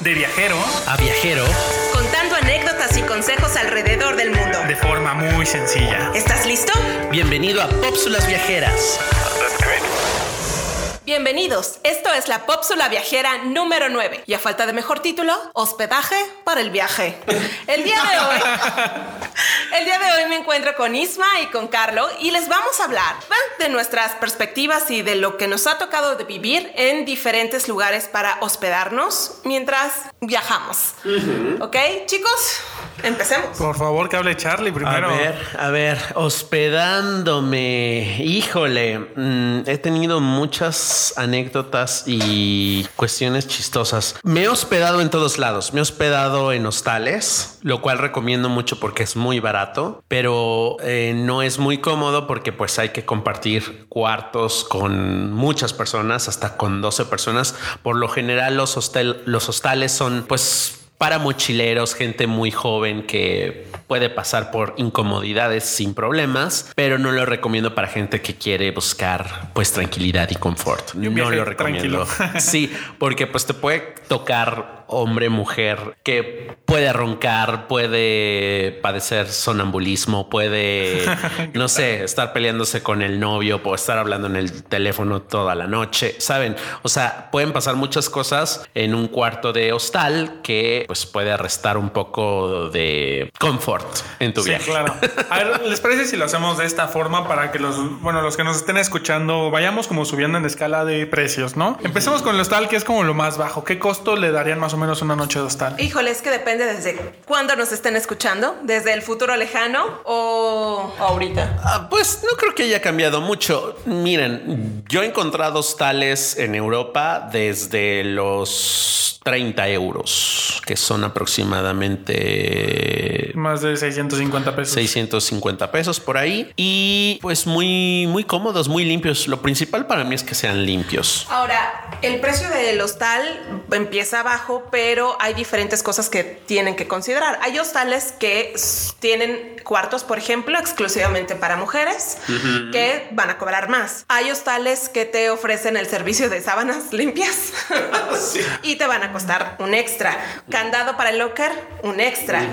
De viajero a viajero contando anécdotas y consejos alrededor del mundo. de forma muy sencilla. ¿Estás listo? Bienvenido a Pópsulas Viajeras. Bienvenidos. Esto es la Pópsula Viajera número 9. Y a falta de mejor título, hospedaje para el viaje. El día de hoy, el día de hoy me encuentro con Isma y con Carlo y les vamos a hablar de nuestras perspectivas y de lo que nos ha tocado de vivir en diferentes lugares para hospedarnos mientras viajamos. ¿Ok, chicos? Empecemos. Por favor, que hable Charlie A primero. ver, a ver, hospedándome. Híjole, mm, he tenido muchas anécdotas y cuestiones chistosas. Me he hospedado en todos lados. Me he hospedado en hostales, lo cual recomiendo mucho porque es muy barato, pero eh, no es muy cómodo porque pues hay que compartir cuartos con muchas personas, hasta con 12 personas. Por lo general los, hostel, los hostales son pues para mochileros, gente muy joven que puede pasar por incomodidades sin problemas, pero no lo recomiendo para gente que quiere buscar pues tranquilidad y confort. un No lo recomiendo. tranquilo. Sí, porque pues te puede tocar hombre, mujer, que puede roncar, puede padecer sonambulismo, puede, no sé, estar peleándose con el novio, o estar hablando en el teléfono toda la noche, ¿saben? O sea, pueden pasar muchas cosas en un cuarto de hostal que pues puede restar un poco de confort en tu Sí, viaje. claro. A ver, ¿les parece si lo hacemos de esta forma para que los, bueno, los que nos estén escuchando vayamos como subiendo en escala de precios, ¿no? Empecemos con el hostal, que es como lo más bajo. ¿Qué costo le darían más o menos una noche de hostal? Híjole, es que depende desde cuándo nos estén escuchando, desde el futuro lejano o ahorita. Ah, pues no creo que haya cambiado mucho. Miren, yo he encontrado hostales en Europa desde los 30 euros, que son aproximadamente Más de 650 pesos. 650 pesos por ahí. Y pues muy, muy cómodos, muy limpios. Lo principal para mí es que sean limpios. Ahora, el precio del hostal empieza abajo, pero hay diferentes cosas que tienen que considerar. Hay hostales que tienen cuartos, por ejemplo, exclusivamente para mujeres, que van a cobrar más. Hay hostales que te ofrecen el servicio de sábanas limpias y te van a costar un extra. Candado para el locker, un extra.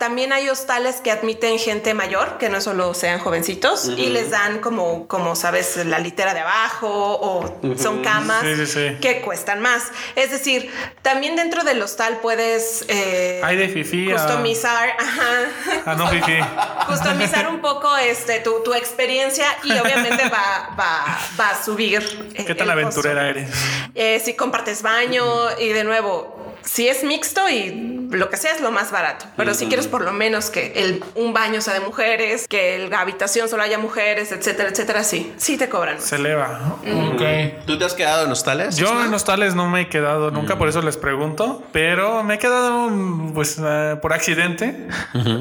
También hay hostales que admiten gente mayor, que no solo sean jovencitos, y les dan como, como sabes, la litera de abajo o son camas Sí, sí, sí. que cuestan más. Es decir, también dentro del hostal puedes eh, Hay de fifí a- customizar, ajá, Ah, no, Fifi. customizar un poco este tu, tu experiencia y obviamente va, va, va a subir. eh, ¿Qué tan el aventurera costo. eres? Eh, si compartes baño y de nuevo, si es mixto y lo que sea es lo más barato. Pero si quieres por lo menos que el, un baño sea de mujeres, que la habitación solo haya mujeres, etcétera, etcétera, sí, sí te cobran. Se eleva. Ok. ¿Tú te has quedado en hostales? Yo en hostales no me he quedado nunca, por eso les pregunto, pero me he quedado mm, pues eh, por accidente.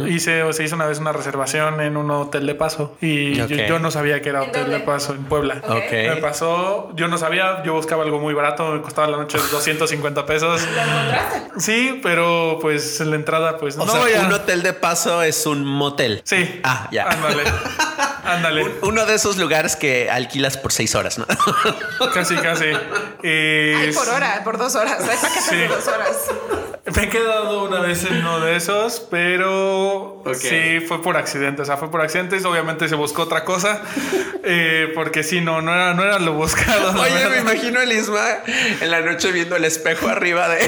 Hice, se hizo una vez una reservación en un hotel de paso y yo- no sabía que era ¿En hotel dónde? de paso en Puebla. Ok. Me pasó, yo no sabía, yo buscaba algo muy barato, me costaba la noche 250 pesos. Sí, pero pues la entrada pues O no sea, un hotel de paso es un motel. Sí. Ah, ya. Ándale. Ándale. Un- Uno de esos lugares que alquilas por seis horas, ¿no? Casi, casi. Eh, Ay, por hora, por dos horas. Hay paquetes Sí. de dos horas. Me he quedado una vez en uno de esos, pero sí fue por accidente. O sea, fue por accidentes. Obviamente se buscó otra cosa, eh, porque sí, no, no era, no era lo buscado. Oye, verdad. me imagino a Isma en la noche viendo el espejo arriba de.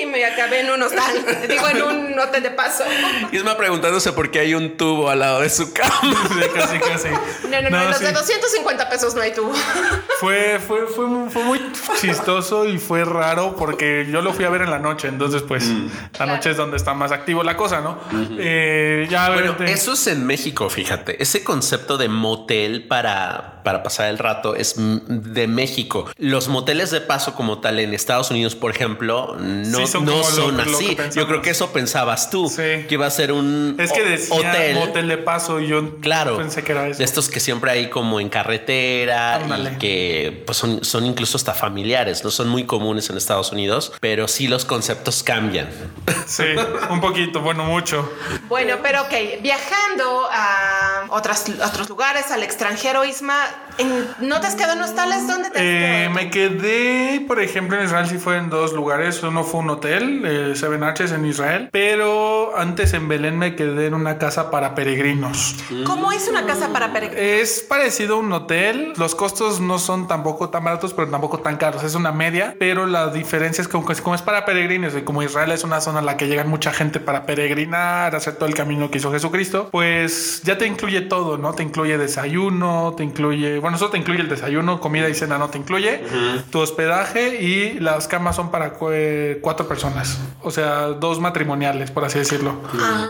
y me acabé en un hostal. Digo, en un hotel de paso. Isma preguntándose por qué hay un tubo al lado de su cama. Sí, casi, casi. No, no, no, los sí. de 250 pesos no hay tubo. Fue, fue, fue, mu- fue muy chistoso y fue raro porque yo lo fui a ver en la noche. Entonces, pues, la noche es donde está más activo la cosa, ¿no? Eh, ya, Bueno, obviamente- eso es en México, fíjate. Ese concepto de motel para, para pasar el rato es mm, de México. Los moteles de paso como tal en Estados Unidos, por ejemplo, no, Sí, son no como lo- son lo que así. Yo creo que eso pensabas tú, Sí. que iba a ser un Es que decía hotel. hotel. de paso y yo Claro, pensé que era eso. de estos que siempre hay como en carretera Ándale. y que pues son, son incluso hasta familiares, no son muy comunes en Estados Unidos, pero sí los conceptos cambian. Sí, un poquito, bueno, mucho. Bueno, pero ok, viajando a otras, otros lugares, al extranjero, Isma, ¿en- ¿no te has quedado en hostales? ¿Dónde te has Eh, quedado? me quedé, por ejemplo, en Israel sí fue en dos lugares. Uno fue un hotel, eh, Seven Arches en Israel, pero antes en Belén me quedé en una casa para peregrinos. ¿Cómo es una casa para peregrinos? Es parecido a un hotel. Los costos no son tampoco tan baratos, pero tampoco tan caros. Es una media, pero la diferencia es que como, es para peregrinos y como Israel es una zona a la que llegan mucha gente para peregrinar, hacer todo el camino que hizo Jesucristo, pues ya te incluye todo, ¿no? Te incluye desayuno, te incluye, bueno, eso te incluye el desayuno, comida y cena no te incluye, tu hospedaje y las camas son para cuatro personas, o sea, dos matrimoniales, por así decirlo,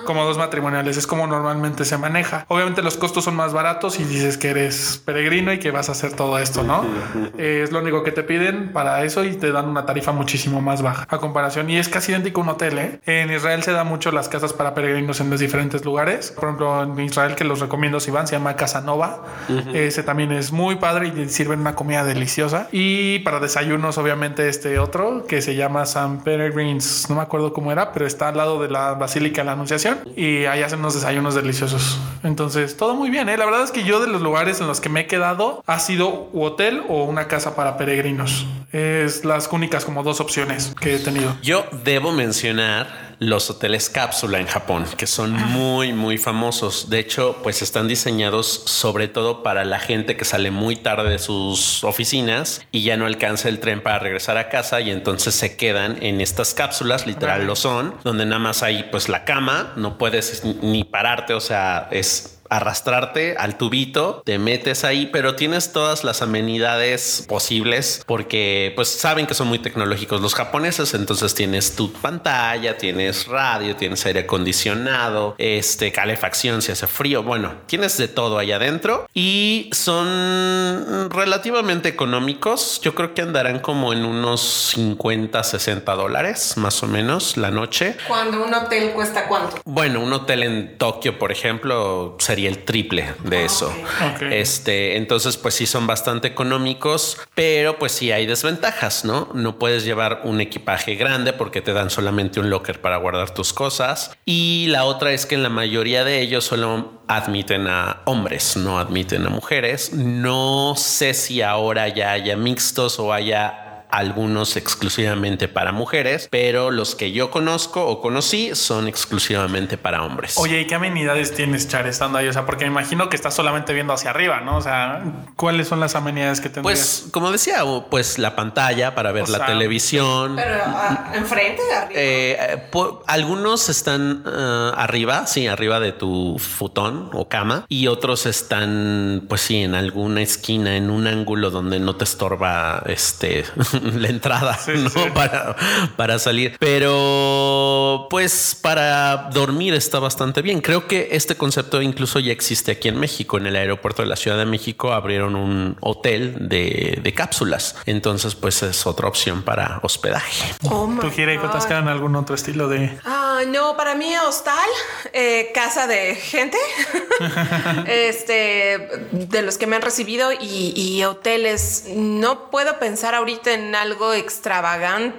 como dos matrimoniales, es como normalmente se maneja. Obviamente los costos son más baratos y dices que eres peregrino y que vas a hacer todo esto, ¿no? Eh, es lo único que te piden para eso y te dan una tarifa muchísimo más baja a comparación y es casi idéntico a un hotel, ¿eh? En Israel se da mucho las casas para peregrinos en los diferentes lugares. Por ejemplo, en Israel que los recomiendo si van, se llama Casa Nova. Ese también es muy padre y sirven una comida deliciosa. Y para desayunos, obviamente, este otro que se llama San Peregrines, no me acuerdo cómo era, pero está al lado de la Basílica de la Anunciación y ahí hacen unos desayunos deliciosos. Entonces, todo muy bien, ¿eh? La verdad es que yo de los lugares en los que me he quedado ha sido hotel o una casa para peregrinos. Es las únicas como dos opciones que he tenido. Yo debo mencionar los hoteles cápsula en Japón, que son muy, muy famosos. De hecho, pues están diseñados sobre todo para la gente que sale muy tarde de sus oficinas y ya no alcanza el tren para regresar a casa y entonces se quedan en estas cápsulas, literal lo son, donde nada más hay pues la cama, no puedes ni pararte, o sea, es arrastrarte al tubito, te metes ahí, pero tienes todas las amenidades posibles porque pues saben que son muy tecnológicos los japoneses, entonces tienes tu pantalla, tienes radio, tienes aire acondicionado, este calefacción si hace frío, bueno, tienes de todo ahí adentro y son relativamente económicos. Yo creo que andarán como en unos 50, 60 dólares más o menos la noche. Cuando un hotel cuesta cuánto? Bueno, un hotel en Tokio, por ejemplo, sería el triple de eso. Ok. Este, entonces, pues sí son bastante económicos, pero pues sí hay desventajas, ¿no? No puedes llevar un equipaje grande porque te dan solamente un locker para guardar tus cosas. Y la otra es que en la mayoría de ellos solo admiten a hombres, no admiten a mujeres. No sé si ahora ya haya mixtos o haya algunos exclusivamente para mujeres, pero los que yo conozco o conocí son exclusivamente para hombres. Oye, ¿y qué amenidades tienes, Char, estando ahí? O sea, porque me imagino que estás solamente viendo hacia arriba, ¿no? O sea, ¿cuáles son las amenidades que tendrías? pues como decía, pues la pantalla para ver O la sea, televisión. Pero ah, enfrente, arriba. Eh, eh, algunos están ah, arriba, sí, arriba de tu futón o cama, y otros están, pues sí, en alguna esquina, en un ángulo donde no te estorba este la entrada, ¿no? sí. Para, para salir. Pero, pues, para dormir está bastante bien. Creo que este concepto incluso ya existe aquí en México. En el aeropuerto de la Ciudad de México abrieron un hotel de, de cápsulas. Entonces, pues es otra opción para hospedaje. Oh ¿Tú, God. quedado en algún otro estilo de...? Ah, no, para mí hostal, eh, casa de gente, este, de los que me han recibido y, y hoteles. No puedo pensar ahorita en algo extravagante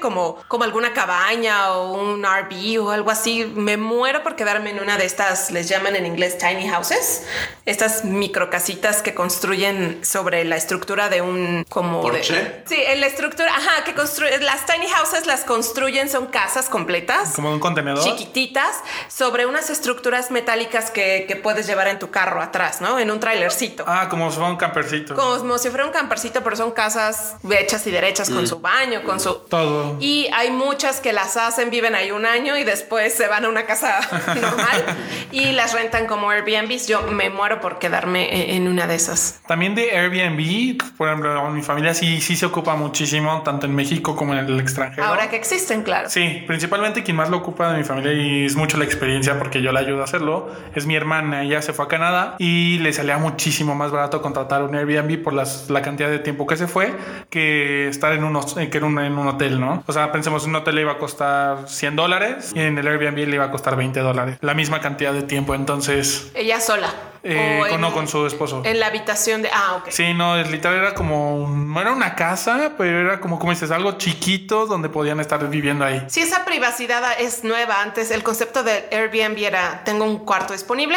como, como alguna cabaña o un RV o algo así. Me muero por quedarme en una de estas, les llaman en inglés tiny houses, estas microcasitas que construyen sobre la estructura de un como de- sí, en la estructura, ajá, que construyen las tiny houses las construyen son casas completas Como un contenedor. chiquititas sobre unas estructuras metálicas que, que puedes llevar en tu carro atrás, ¿no? En un trailercito. Ah, como si fuera un campercito. Como si fuera un campercito, pero son casas hechas y derechas con su baño, con su... Todo. Todo. Y hay muchas que las hacen, viven ahí un año y después se van a una casa normal y las rentan como Airbnbs. Yo me muero por quedarme e- en una de esas. También de Airbnb, por ejemplo, mi familia sí, sí se ocupa muchísimo, tanto en México como en el extranjero. Ahora que existen, claro. Sí, principalmente quien más lo ocupa de mi familia y es mucho la experiencia porque yo la ayudo a hacerlo. Es mi hermana, ella se fue a Canadá y le salía muchísimo más barato contratar un Airbnb por las, la cantidad de tiempo que se fue que estar en un, hos- eh, que en un, en un hotel, ¿no? O sea, pensemos, un hotel le iba a costar 100 dólares y en el Airbnb le iba a costar 20 dólares. La misma cantidad de tiempo, entonces, Ella sola. Eh, O con, en- no con su esposo. En la habitación de. Ah, ok. Sí, no, es literal era como, no era una casa, pero era como, como dices, algo chiquito donde podían estar viviendo ahí. Si esa privacidad es nueva, antes el concepto de Airbnb era tengo un cuarto disponible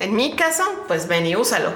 en mi casa, pues ven y úsalo.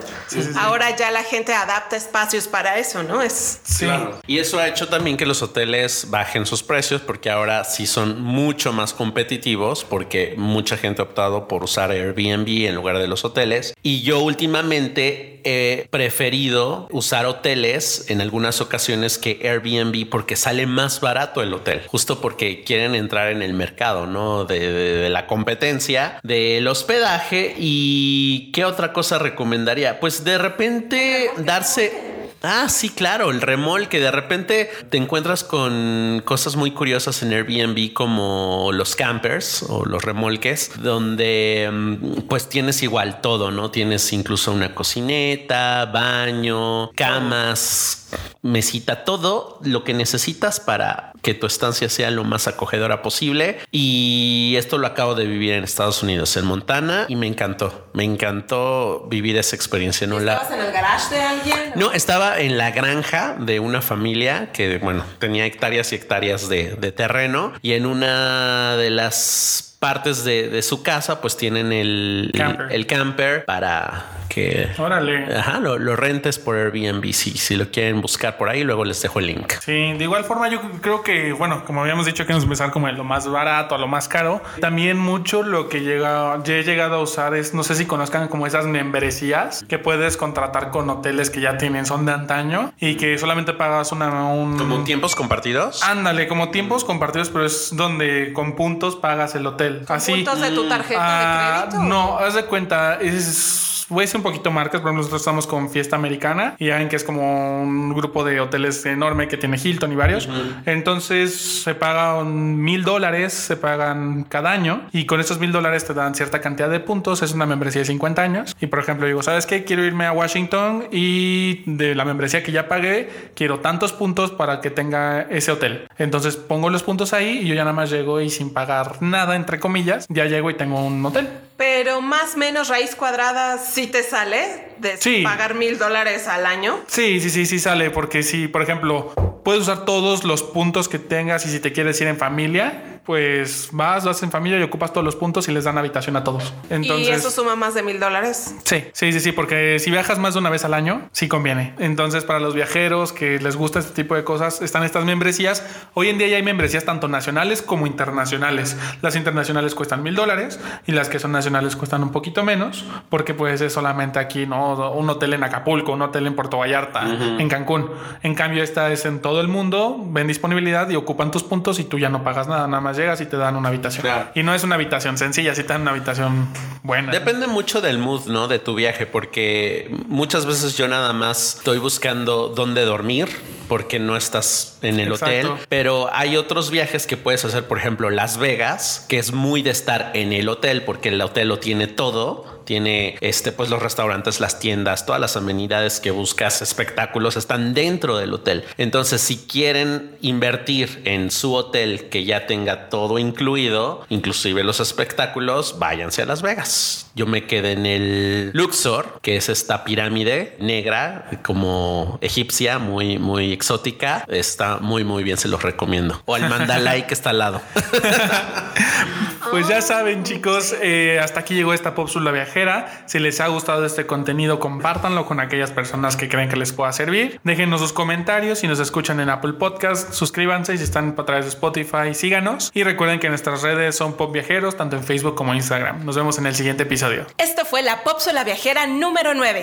Ahora ya la gente adapta espacios para eso, ¿no? Es Sí. Y eso ha hecho también que los hoteles bajen sus precios porque ahora sí son mucho más competitivos porque mucha gente ha optado por usar Airbnb en lugar de los hoteles. Y yo últimamente he preferido usar hoteles en algunas ocasiones que Airbnb porque sale más barato el hotel, justo porque quieren entrar en el mercado, ¿no? De- de la competencia, del hospedaje y qué otra cosa recomendaría. Pues de repente darse... Ah, sí, claro, el remolque. De repente te encuentras con cosas muy curiosas en Airbnb como los campers o los remolques, donde mm, pues tienes igual todo, ¿no? Tienes incluso una cocineta, baño, camas, mesita, todo lo que necesitas para que tu estancia sea lo más acogedora posible. Y esto lo acabo de vivir en Estados Unidos, en Montana, y me encantó. Me encantó vivir esa experiencia. No la... ¿Estabas en el garage de alguien? No, estaba en la granja de una familia que, bueno, tenía hectáreas y hectáreas de, de terreno y en una de las partes de, de su casa pues tienen el Camper. el camper para que Órale. ajá, lo, lo rentes por Airbnb si, si lo quieren buscar por ahí luego les dejo el link. Sí, de igual forma yo creo que, bueno, como habíamos dicho que nos empezar como de lo más barato a lo más caro, también mucho lo que llega, ya he llegado a usar es, no sé si conozcan como esas membresías que puedes contratar con hoteles que ya tienen, son de antaño y que solamente pagas una... Un, Como tiempos compartidos. Ándale, como tiempos compartidos, pero es donde con puntos pagas el hotel. Así. ¿Puntos de tu tarjeta Ah, de crédito? No, haz de cuenta, es. Voy a decir un poquito marcas, por ejemplo, nosotros estamos con Fiesta Americana y ya ven que es como un grupo de hoteles enorme que tiene Hilton y varios. Entonces se pagan mil dólares, se pagan cada año y con esos mil dólares te dan cierta cantidad de puntos. Es una membresía de 50 años. Y por ejemplo, digo, ¿sabes qué? Quiero irme a Washington y de la membresía que ya pagué, quiero tantos puntos para que tenga ese hotel. Entonces pongo los puntos ahí y yo ya nada más llego y sin pagar nada, entre comillas, ya llego y tengo un hotel. Pero más o menos raíz cuadrada sí te sale de Sí. pagar mil dólares al año. Sí, sí, sí, sí sale, porque si, por ejemplo, puedes usar todos los puntos que tengas y si te quieres ir en familia, pues vas, vas en familia y ocupas todos los puntos y les dan habitación a todos. Entonces, y eso suma más de mil dólares. Sí, sí, sí, sí, porque si viajas más de una vez al año, sí conviene. Entonces, para los viajeros que les gusta este tipo de cosas, están estas membresías. Hoy en día ya hay membresías tanto nacionales como internacionales. Las internacionales cuestan mil dólares y las que son nacionales cuestan un poquito menos, porque pues es solamente aquí, ¿no? Un hotel en Acapulco, un hotel en Puerto Vallarta, en Cancún. En cambio, esta es en todo el mundo, ven disponibilidad y ocupan tus puntos y tú ya no pagas nada, nada más llegas y te dan una habitación. Claro. Y no es una habitación sencilla, sí te dan una habitación buena. Depende mucho del mood, ¿no? De tu viaje, porque muchas veces yo nada más estoy buscando dónde dormir porque no estás en el Exacto. hotel, pero hay otros viajes que puedes hacer, por ejemplo, Las Vegas, que es muy de estar en el hotel porque el hotel lo tiene todo. Tiene este, pues los restaurantes, las tiendas, todas las amenidades que buscas, espectáculos están dentro del hotel. Entonces, si quieren invertir en su hotel que ya tenga todo incluido, inclusive los espectáculos, váyanse a Las Vegas. Yo me quedé en el Luxor, que es esta pirámide negra, como egipcia, muy, muy exótica. Está muy, muy bien, se los recomiendo. O al Mandalay que está al lado. Pues ya saben, chicos, eh, hasta aquí llegó esta cápsula viajera. Si les ha gustado este contenido, compártanlo con aquellas personas que creen que les pueda servir. Déjenos sus comentarios si nos escuchan en Apple Podcast. Suscríbanse y si están a través de Spotify, síganos. Y recuerden que nuestras redes son Pop Viajeros, tanto en Facebook como en Instagram. Nos vemos en el siguiente episodio. Esto fue la Pópsula Viajera número 9.